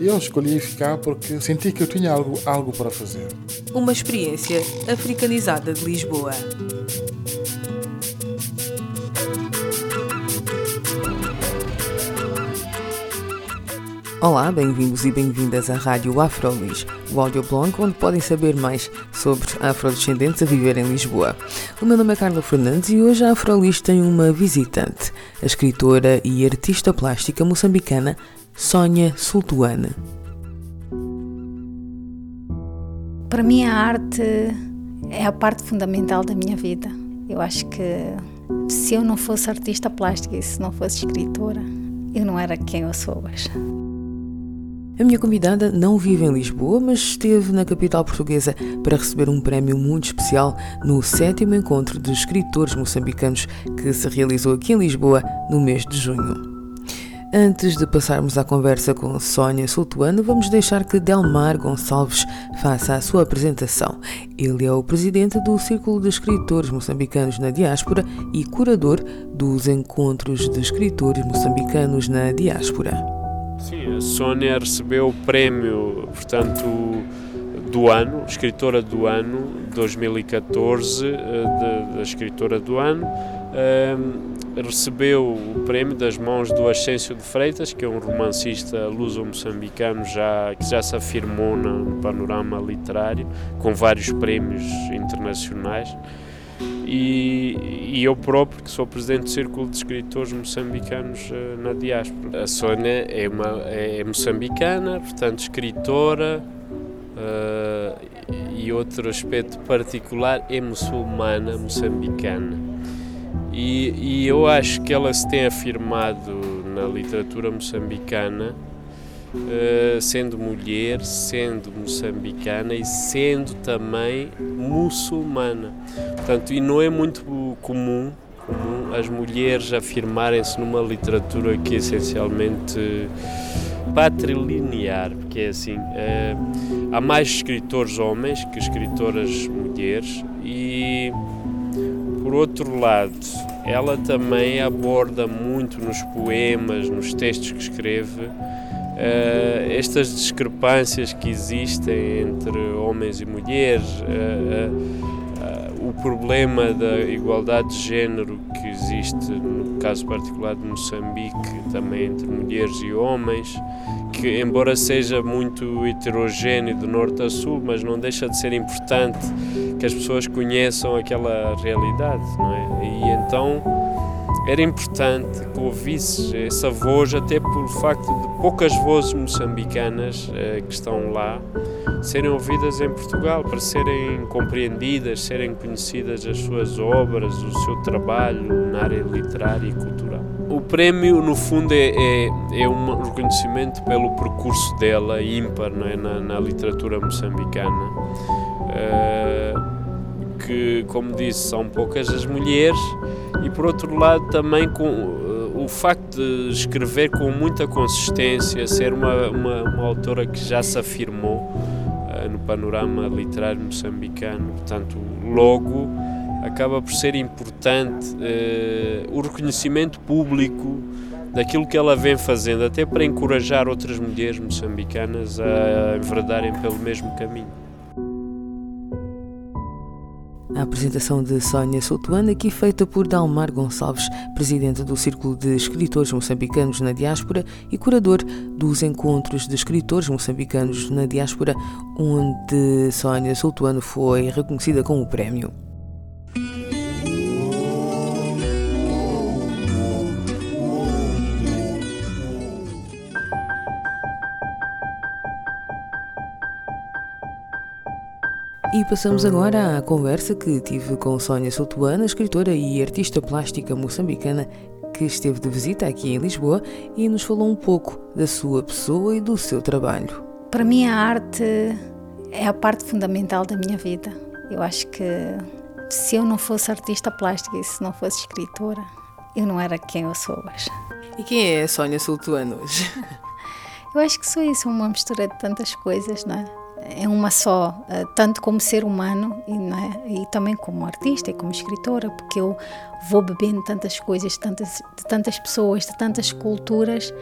Eu escolhi ficar porque senti que eu tinha algo, algo para fazer. Uma experiência africanizada de Lisboa. Olá, bem-vindos e bem-vindas à Rádio Afrolis, o audioblog onde podem saber mais sobre afrodescendentes a viver em Lisboa. O meu nome é Carla Fernandes e hoje a Afrolis tem uma visitante, a escritora e artista plástica moçambicana Sónia Sultuane. Para mim a arte é a parte fundamental da minha vida. Eu acho que se eu não fosse artista plástica e se não fosse escritora, eu não era quem eu sou hoje. A minha convidada não vive em Lisboa, mas esteve na capital portuguesa para receber um prémio muito especial no sétimo encontro de escritores moçambicanos que se realizou aqui em Lisboa no mês de junho. Antes de passarmos à conversa com Sónia Sultuano, vamos deixar que Delmar Gonçalves faça a sua apresentação. Ele é o presidente do Círculo de Escritores Moçambicanos na Diáspora e curador dos Encontros de Escritores Moçambicanos na Diáspora. Sim, a Sónia recebeu o prémio, portanto, do ano, escritora do ano, 2014, da escritora do ano. Recebeu o prémio das mãos do Ascensio de Freitas, que é um romancista luso-moçambicano já, que já se afirmou no panorama literário, com vários prémios internacionais e, e, eu próprio, que sou presidente do Círculo de Escritores Moçambicanos uh, na diáspora. A Sônia é, uma, é moçambicana, portanto, escritora, uh, e outro aspecto particular é muçulmana moçambicana. E, e eu acho que ela se tem afirmado na literatura moçambicana Uh, sendo mulher, sendo moçambicana e sendo também muçulmana. Portanto, e não é muito comum, as mulheres afirmarem-se numa literatura que é essencialmente patrilinear, porque é assim, uh, há mais escritores homens que escritoras mulheres e por outro lado, ela também aborda muito nos poemas, nos textos que escreve, Uh, estas discrepâncias que existem entre homens e mulheres, uh, uh, o problema da igualdade de género que existe no caso particular de Moçambique, também entre mulheres e homens, que embora seja muito heterogêneo do norte a sul, mas não deixa de ser importante que as pessoas conheçam aquela realidade, não é? E então era importante que ouvisse essa voz, até pelo facto de poucas vozes moçambicanas eh, que estão lá serem ouvidas em Portugal, para serem compreendidas, serem conhecidas as suas obras, o seu trabalho na área literária e cultural. O prémio, no fundo, é, é, é um reconhecimento pelo percurso dela, ímpar, é? na, na literatura moçambicana. Uh, que, como disse, são poucas as mulheres e por outro lado também com uh, o facto de escrever com muita consistência, ser uma, uma, uma autora que já se afirmou uh, no panorama literário moçambicano, portanto, logo acaba por ser importante uh, o reconhecimento público daquilo que ela vem fazendo, até para encorajar outras mulheres moçambicanas a enverdarem pelo mesmo caminho. A apresentação de Sónia Soutuana, aqui feita por Dalmar Gonçalves, presidente do Círculo de Escritores Moçambicanos na Diáspora e curador dos Encontros de Escritores Moçambicanos na Diáspora, onde Sónia Soutuano foi reconhecida com o prémio. E passamos agora à conversa que tive com Sónia Soutuana, escritora e artista plástica moçambicana que esteve de visita aqui em Lisboa e nos falou um pouco da sua pessoa e do seu trabalho. Para mim, a arte é a parte fundamental da minha vida. Eu acho que se eu não fosse artista plástica e se não fosse escritora, eu não era quem eu sou hoje. E quem é a Sónia Sultuano hoje? Eu acho que sou isso, uma mistura de tantas coisas, não é? É uma só, eh, tanto como ser humano e, é? e também como artista e como escritora, porque eu vou bebendo tantas coisas tantas, de tantas pessoas, de tantas culturas,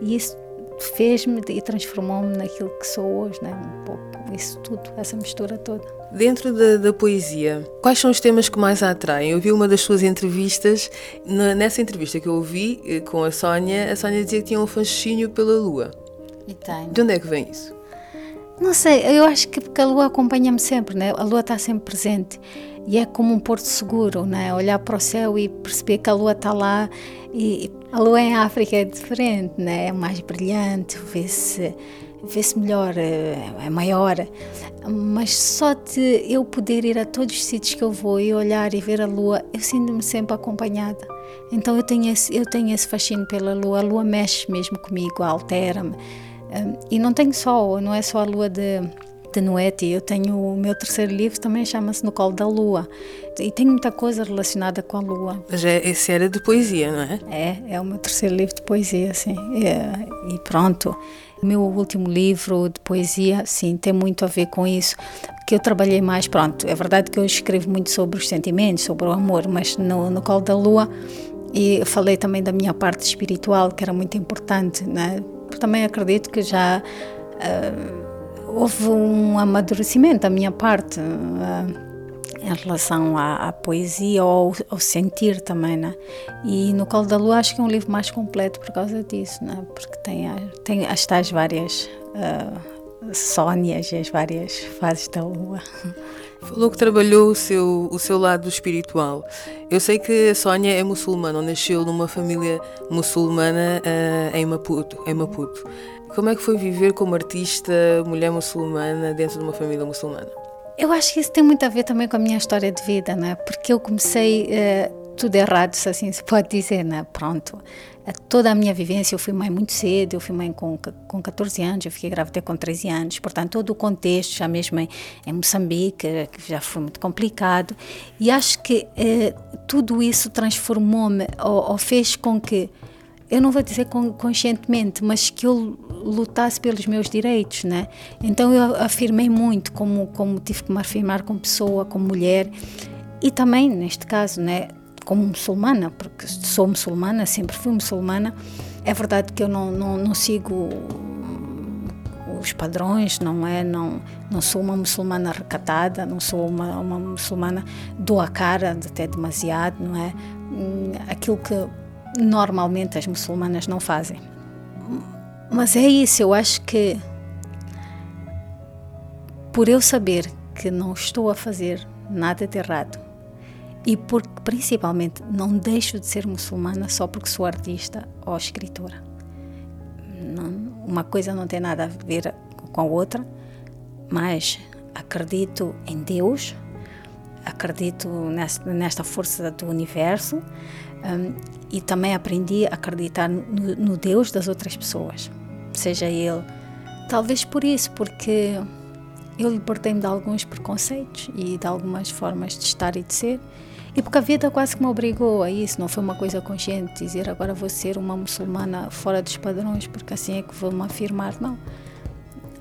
e isso fez-me e transformou-me naquilo que sou hoje, né? um pouco isso tudo, essa mistura toda. Dentro da, da, poesia, quais são os temas que mais a atraem? Eu vi uma das suas entrevistas, nessa entrevista que eu ouvi eh, com a Sónia, a Sónia dizia que tinha um fascínio pela lua. E tenho. De onde é que vem isso? Não sei, eu acho que porque a lua acompanha-me sempre, né? a lua está sempre presente e é como um porto seguro, né? olhar para o céu e perceber que a lua está lá e a lua em África é diferente, né? é mais brilhante, vê-se vê-se melhor, é, é maior, mas só de eu poder ir a todos os sítios que eu vou e olhar e ver a lua, eu sinto-me sempre acompanhada. Então eu tenho esse, eu tenho esse fascínio pela lua, a lua mexe mesmo comigo, altera-me. E não tenho só, não é só a lua de, de Noete, eu tenho o meu terceiro livro também chama-se No Colo da Lua e tem muita coisa relacionada com a lua. Mas é, esse era de poesia, não é? É, é o meu terceiro livro de poesia, sim. E, e pronto. O meu último livro de poesia, sim, tem muito a ver com isso, que eu trabalhei mais, pronto, é verdade que eu escrevo muito sobre os sentimentos, sobre o amor, mas no, no Colo da Lua e falei também da minha parte espiritual, que era muito importante, né? Também acredito que já uh, houve um amadurecimento da minha parte uh, em relação à, à poesia ou ao, sentir também, né? E no Colo da Lua acho que é um livro mais completo por causa disso, né? Porque tem, tem as tais várias uh, Sónias e as várias fases da Lua. Falou que trabalhou o seu, o seu lado espiritual. Eu sei que a Sónia é muçulmana, nasceu numa família muçulmana uh, em, Maputo, em Maputo. Como é que foi viver como artista, mulher muçulmana, dentro de uma família muçulmana? Eu acho que isso tem muito a ver também com a minha história de vida, né? Porque eu comecei uh, tudo errado, se assim se pode dizer, né? Pronto toda a minha vivência, eu fui mãe muito cedo, eu fui mãe com, com 14 anos, eu fiquei grávida com 13 anos, portanto, todo o contexto, já mesmo em, em Moçambique, que já foi muito complicado, e acho que eh, tudo isso transformou-me ou, ou, fez com que, eu não vou dizer conscientemente, mas que eu lutasse pelos meus direitos, né? Então eu afirmei muito como, como tive que me afirmar como pessoa, como mulher, e também, neste caso, né? Como muçulmana, porque sou muçulmana, sempre fui muçulmana, é verdade que eu não, não, não sigo os padrões, não é? Não, não sou uma muçulmana recatada, não sou uma, uma muçulmana dou a cara até demasiado, não é? Aquilo que normalmente as muçulmanas não fazem. Mas é isso, eu acho que por eu saber que não estou a fazer nada de errado, e porque principalmente não deixo de ser muçulmana só porque sou artista ou escritora. Não, uma coisa não tem nada a ver com a outra, mas acredito em Deus, acredito nesta, nesta força do universo um, e também aprendi a acreditar no, no Deus das outras pessoas, seja ele. Talvez por isso, porque eu libertei-me de alguns preconceitos e de algumas formas de estar e de ser e porque a vida quase que me obrigou a isso, não foi uma coisa consciente, dizer agora vou ser uma muçulmana fora dos padrões, porque assim é que vou me afirmar, não.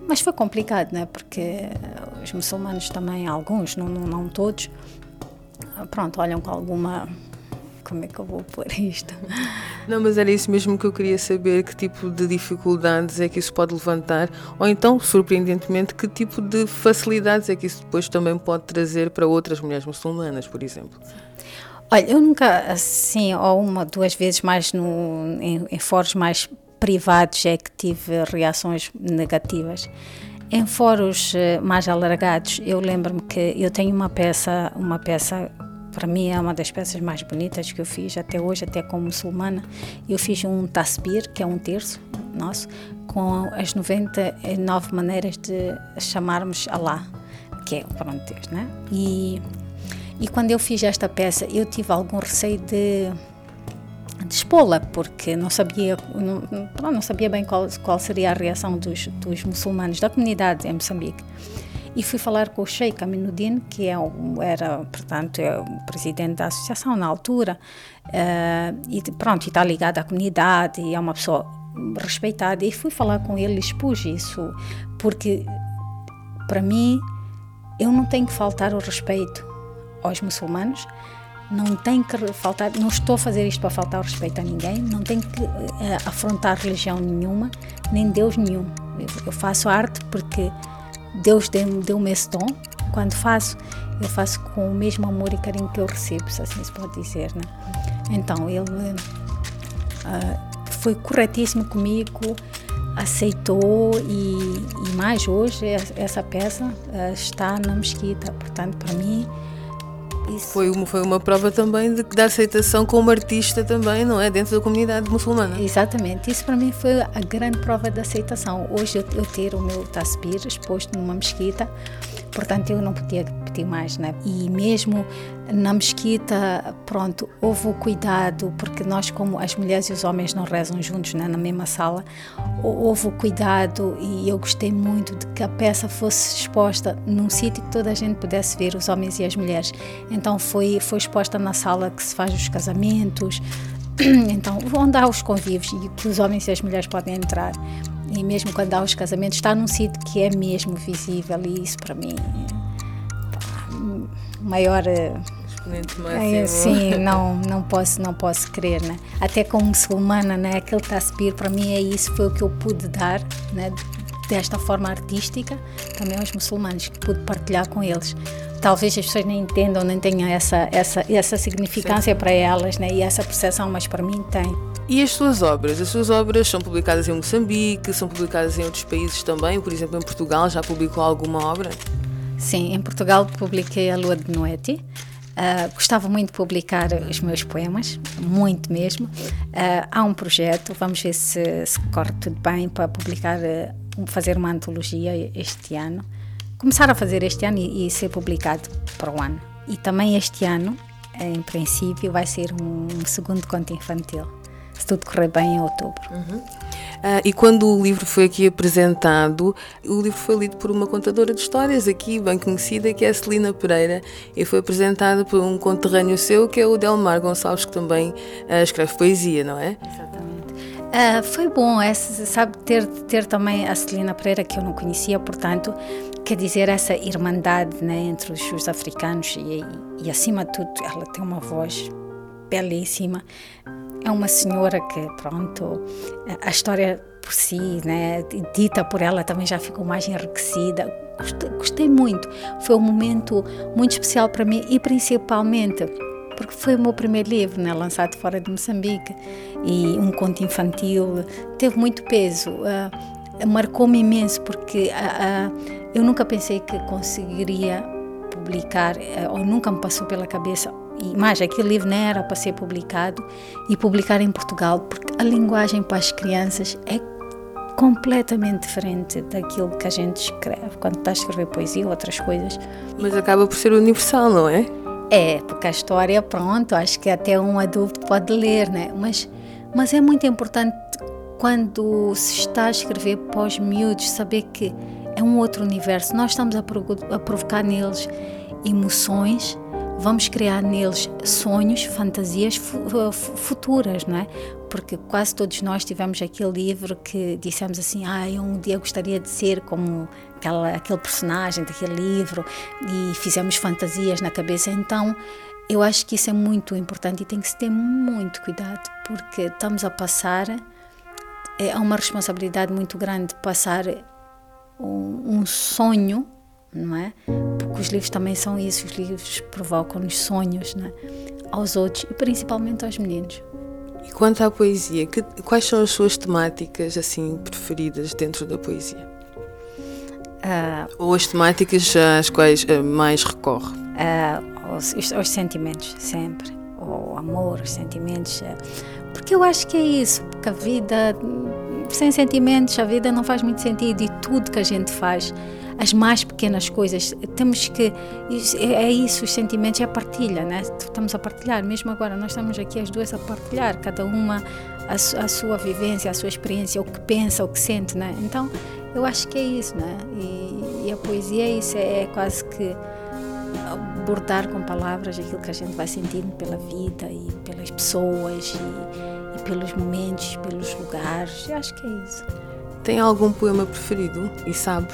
Mas foi complicado, né? Porque os muçulmanos também, alguns, não, não, não todos, pronto, olham com alguma como é que eu vou pôr isto? Não, mas era isso mesmo que eu queria saber, que tipo de dificuldades é que isso pode levantar, ou então, surpreendentemente, que tipo de facilidades é que isso depois também pode trazer para outras mulheres muçulmanas, por exemplo. Olha, eu nunca, assim, ou uma, duas vezes mais no, em, em fóruns mais privados é que tive reações negativas. Em fóruns eh, mais alargados, eu lembro-me que eu tenho uma peça, uma peça para mim é uma das peças mais bonitas que eu fiz até hoje, até como muçulmana. Eu fiz um tasbir, que é um terço nosso, com as 99 maneiras de chamarmos Allah, que é o pronto Deus, né? E, e quando eu fiz esta peça, eu tive algum receio de, de expô-la, porque não sabia, não, não sabia bem qual, qual seria a reação dos, dos muçulmanos, da comunidade em Moçambique. E fui falar com o Sheikh Aminuddin, que é era, portanto, é o presidente da associação na altura, uh, e pronto, está ligado à comunidade, e é uma pessoa respeitada, e fui falar com ele expus isso, porque para mim eu não tenho que faltar o respeito aos muçulmanos, não tenho que faltar, não estou a fazer isto para faltar o respeito a ninguém, não tenho que uh, afrontar religião nenhuma, nem Deus nenhum. Eu, eu faço arte porque Deus deu-me deu esse dom. Quando faço, eu faço com o mesmo amor e carinho que eu recebo, se assim se pode dizer, né? Então, ele uh, foi corretíssimo comigo, aceitou e, e mais hoje essa peça uh, está na mesquita. Portanto, para mim, isso. Foi, uma, foi uma prova também de, da aceitação como artista também, não é? Dentro da comunidade muçulmana. Exatamente. Isso para mim foi a grande prova de aceitação. Hoje eu, eu ter o meu tasbir exposto numa mesquita portanto eu não podia pedir mais, né? E mesmo na mesquita, pronto, houve o cuidado, porque nós como as mulheres e os homens não rezam juntos né, na mesma sala, houve o cuidado e eu gostei muito de que a peça fosse exposta num sítio que toda a gente pudesse ver, os homens e as mulheres. Então foi, foi exposta na sala que se faz os casamentos, então onde há os convívios e que os homens e as mulheres podem entrar e mesmo quando há os casamentos, está num sítio que é mesmo visível e isso para mim maior eh, é, sim, não, não posso, não posso crer, né? Até como muçulmana, né? Aquele tasbir para mim é isso, foi o que eu pude dar, né? Desta forma artística, também aos muçulmanos, que pude partilhar com eles. Talvez as pessoas nem entendam, nem tenham essa, essa, essa significância sim. para elas, né? E essa percepção, mas para mim tem. E as suas obras? As suas obras são publicadas em Moçambique, são publicadas em outros países também, por exemplo, em Portugal, já publicou alguma obra? Sim, em Portugal publiquei A Lua de Noite. Uh, gostava muito de publicar os meus poemas, muito mesmo. Uh, há um projeto, vamos ver se, se, corre tudo bem para publicar, uh, fazer uma antologia este ano. Começar a fazer este ano e, e ser publicado para o ano. E também este ano, em princípio, vai ser um segundo conto infantil se tudo correr bem em outubro. Uhum. Uh, e quando o livro foi aqui apresentado, o livro foi lido por uma contadora de histórias aqui, bem conhecida, que é a Celina Pereira, e foi apresentado por um conterrâneo seu, que é o Delmar Gonçalves, que também uh, escreve poesia, não é? Exatamente. Uh, foi bom, essa, sabe, ter, ter também a Celina Pereira, que eu não conhecia, portanto, quer dizer, essa irmandade né, entre os, os africanos e, e, acima de tudo, ela tem uma voz belíssima é uma senhora que, pronto, a história por si, né, dita por ela também já ficou mais enriquecida. Gostei, gostei muito. Foi um momento muito especial para mim e principalmente porque foi o meu primeiro livro, né, lançado fora de Moçambique e um conto infantil. Teve muito peso. Uh, Marcou-me imenso porque uh, uh, eu nunca pensei que conseguiria publicar, ou nunca me passou pela cabeça e mais, aquele livro não era para ser publicado e publicar em Portugal, porque a linguagem para as crianças é completamente diferente daquilo que a gente escreve quando está a escrever poesia ou outras coisas. Mas acaba por ser universal, não é? É, porque a história, pronto, acho que até um adulto pode ler, né? Mas, mas é muito importante quando se está a escrever para os miúdos saber que é um outro universo. Nós estamos a, a provocar neles emoções vamos criar neles sonhos, fantasias futuras, não é? Porque quase todos nós tivemos aquele livro que dissemos assim, ah, eu um dia gostaria de ser como aquela, aquele personagem daquele livro e fizemos fantasias na cabeça. Então, eu acho que isso é muito importante e tem que se ter muito cuidado, porque estamos a passar, é uma responsabilidade muito grande passar um, um sonho não é? Porque os livros também são isso, os livros provocam-nos sonhos, não é? Aos outros e principalmente aos meninos. E quanto à poesia, que, quais são as suas temáticas assim preferidas dentro da poesia? Uh, Ou as temáticas às quais uh, mais recorre? Uh, os, os, os, sentimentos, sempre. O amor, os sentimentos. porque eu acho que é isso, porque a vida, sem sentimentos, a vida não faz muito sentido e tudo que a gente faz as mais pequenas coisas. Temos que. É isso, os sentimentos é a partilha, né? Estamos a partilhar, mesmo agora, nós estamos aqui as duas a partilhar, cada uma a, a sua vivência, a sua experiência, o que pensa, o que sente, né? Então, eu acho que é isso, né? E, E a poesia, isso é quase que bordar com palavras aquilo que a gente vai sentindo pela vida e pelas pessoas e, e pelos momentos, pelos lugares. Eu acho que é isso. Tem algum poema preferido e sabe?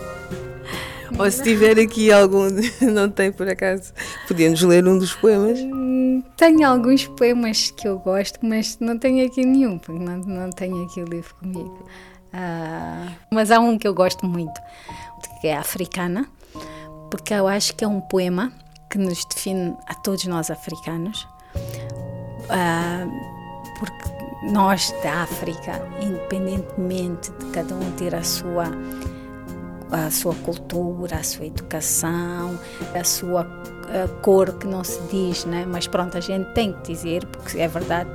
Ou se tiver aqui algum, não tem por acaso, podemos ler um dos poemas? Hum, tenho alguns poemas que eu gosto, mas não tenho aqui nenhum, porque não, não tenho aqui o livro comigo. Uh, mas há um que eu gosto muito, que é Africana, porque eu acho que é um poema que nos define a todos nós africanos, uh, porque nós da África, independentemente de cada um ter a sua a sua cultura, a sua educação, a sua a cor que não se diz, né? mas pronto, a gente tem que dizer, porque é verdade,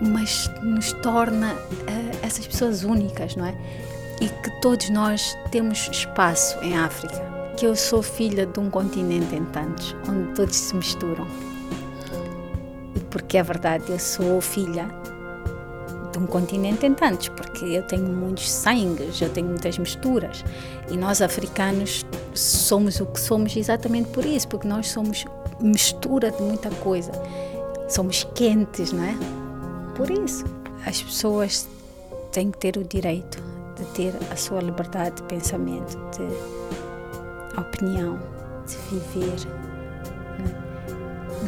mas nos torna uh, essas pessoas únicas, não é? E que todos nós temos espaço em África que eu sou filha de um continente em tantos, onde todos se misturam. E porque é verdade, eu sou filha de um continente em tantos, porque eu tenho muitos sangues, eu tenho muitas misturas. E nós africanos somos o que somos exatamente por isso, porque nós somos mistura de muita coisa. Somos quentes, não é? Por isso, as pessoas têm que ter o direito de ter a sua liberdade de pensamento, de opinião, de viver.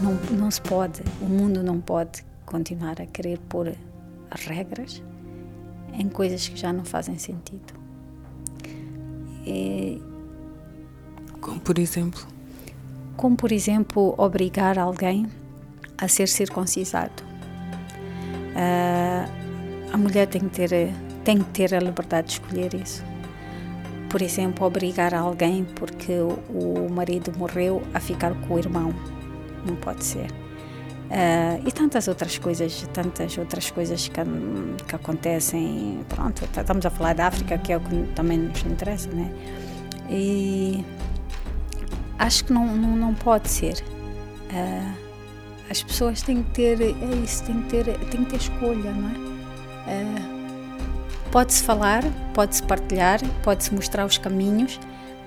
Não, não se pode, o mundo não pode continuar a querer pôr regras em coisas que já não fazem sentido. E, como por exemplo? Como por exemplo obrigar alguém a ser circuncisado. Uh, a mulher tem que ter tem que ter a liberdade de escolher isso por exemplo, obrigar alguém porque o marido morreu a ficar com o irmão. Não pode ser. Uh, e tantas outras coisas, tantas outras coisas que, que acontecem. Pronto, estamos a falar da África, que é o que também nos interessa, né? E acho que não, não, não pode ser. Uh, as pessoas têm que ter, é isso, têm que ter, têm que ter escolha, não é? Uh, Pode-se falar, pode-se partilhar, pode-se mostrar os caminhos,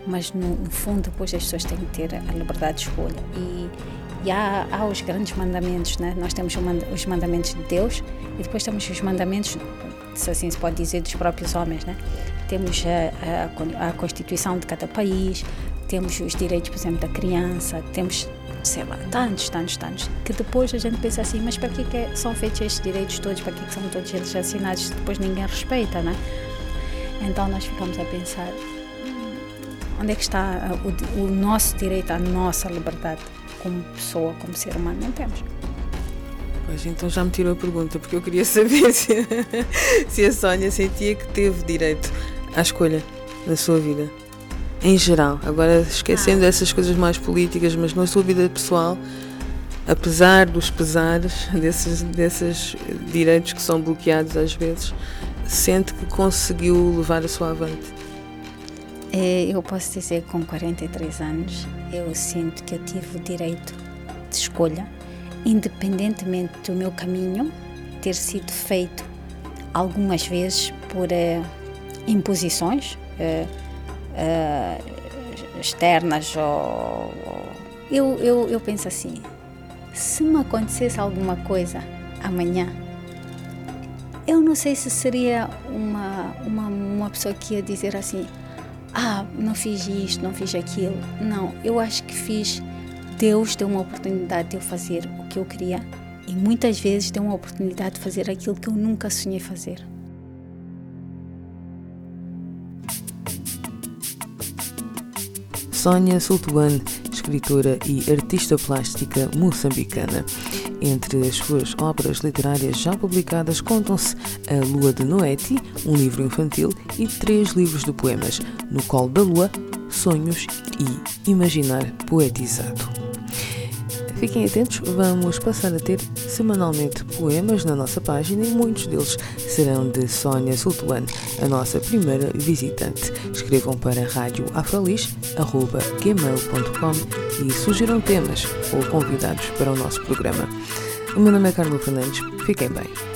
mas no, no, fundo depois as pessoas têm que ter a liberdade de escolha. E, e há, há, os grandes mandamentos, né? nós temos os mandamentos de Deus e depois temos os mandamentos, se assim se pode dizer, dos próprios homens. Né? Temos a, a, a Constituição de cada país, temos os direitos, por exemplo, da criança, temos sei lá, tantos, tantos, tantos, que depois a gente pensa assim, mas para que, que é, são feitos estes direitos todos, para que, que são todos eles assinados depois ninguém respeita, né? Então nós ficamos a pensar, onde é que está o, o nosso direito à nossa liberdade como pessoa, como ser humano? Não temos. Pois então já me tirou a pergunta, porque eu queria saber se, se a Sónia sentia que teve direito à escolha da sua vida em geral. Agora esquecendo ah. essas coisas mais políticas, mas na sua vida pessoal, apesar dos pesares desses, desses direitos que são bloqueados às vezes, sente que conseguiu levar a sua avante? É, eu posso dizer que com 43 anos eu sinto que eu tive o direito de escolha, independentemente do meu caminho ter sido feito algumas vezes por uh, imposições. Uh, externas ou, eu, eu, eu penso assim se me acontecesse alguma coisa amanhã eu não sei se seria uma, uma, uma pessoa que ia dizer assim ah, não fiz isto, não fiz aquilo. Não, eu acho que fiz. Deus deu uma oportunidade de eu fazer o que eu queria. E muitas vezes deu uma oportunidade de fazer aquilo que eu nunca sonhei fazer. Sônia Sultuane, escritora e artista plástica moçambicana. Entre as suas obras literárias já publicadas contam-se A Lua de Noeti, um livro infantil, e três livros de poemas, No Colo da Lua, Sonhos e Imaginar Poetizado. Fiquem atentos, vamos passar a ter semanalmente poemas na nossa página e muitos deles serão de Sónia Sultuane, a nossa primeira visitante. Escrevam para radioafrolis.gmail.com e sugiram temas ou convidados para o nosso programa. O meu nome é Carlos Fernandes. Fiquem bem.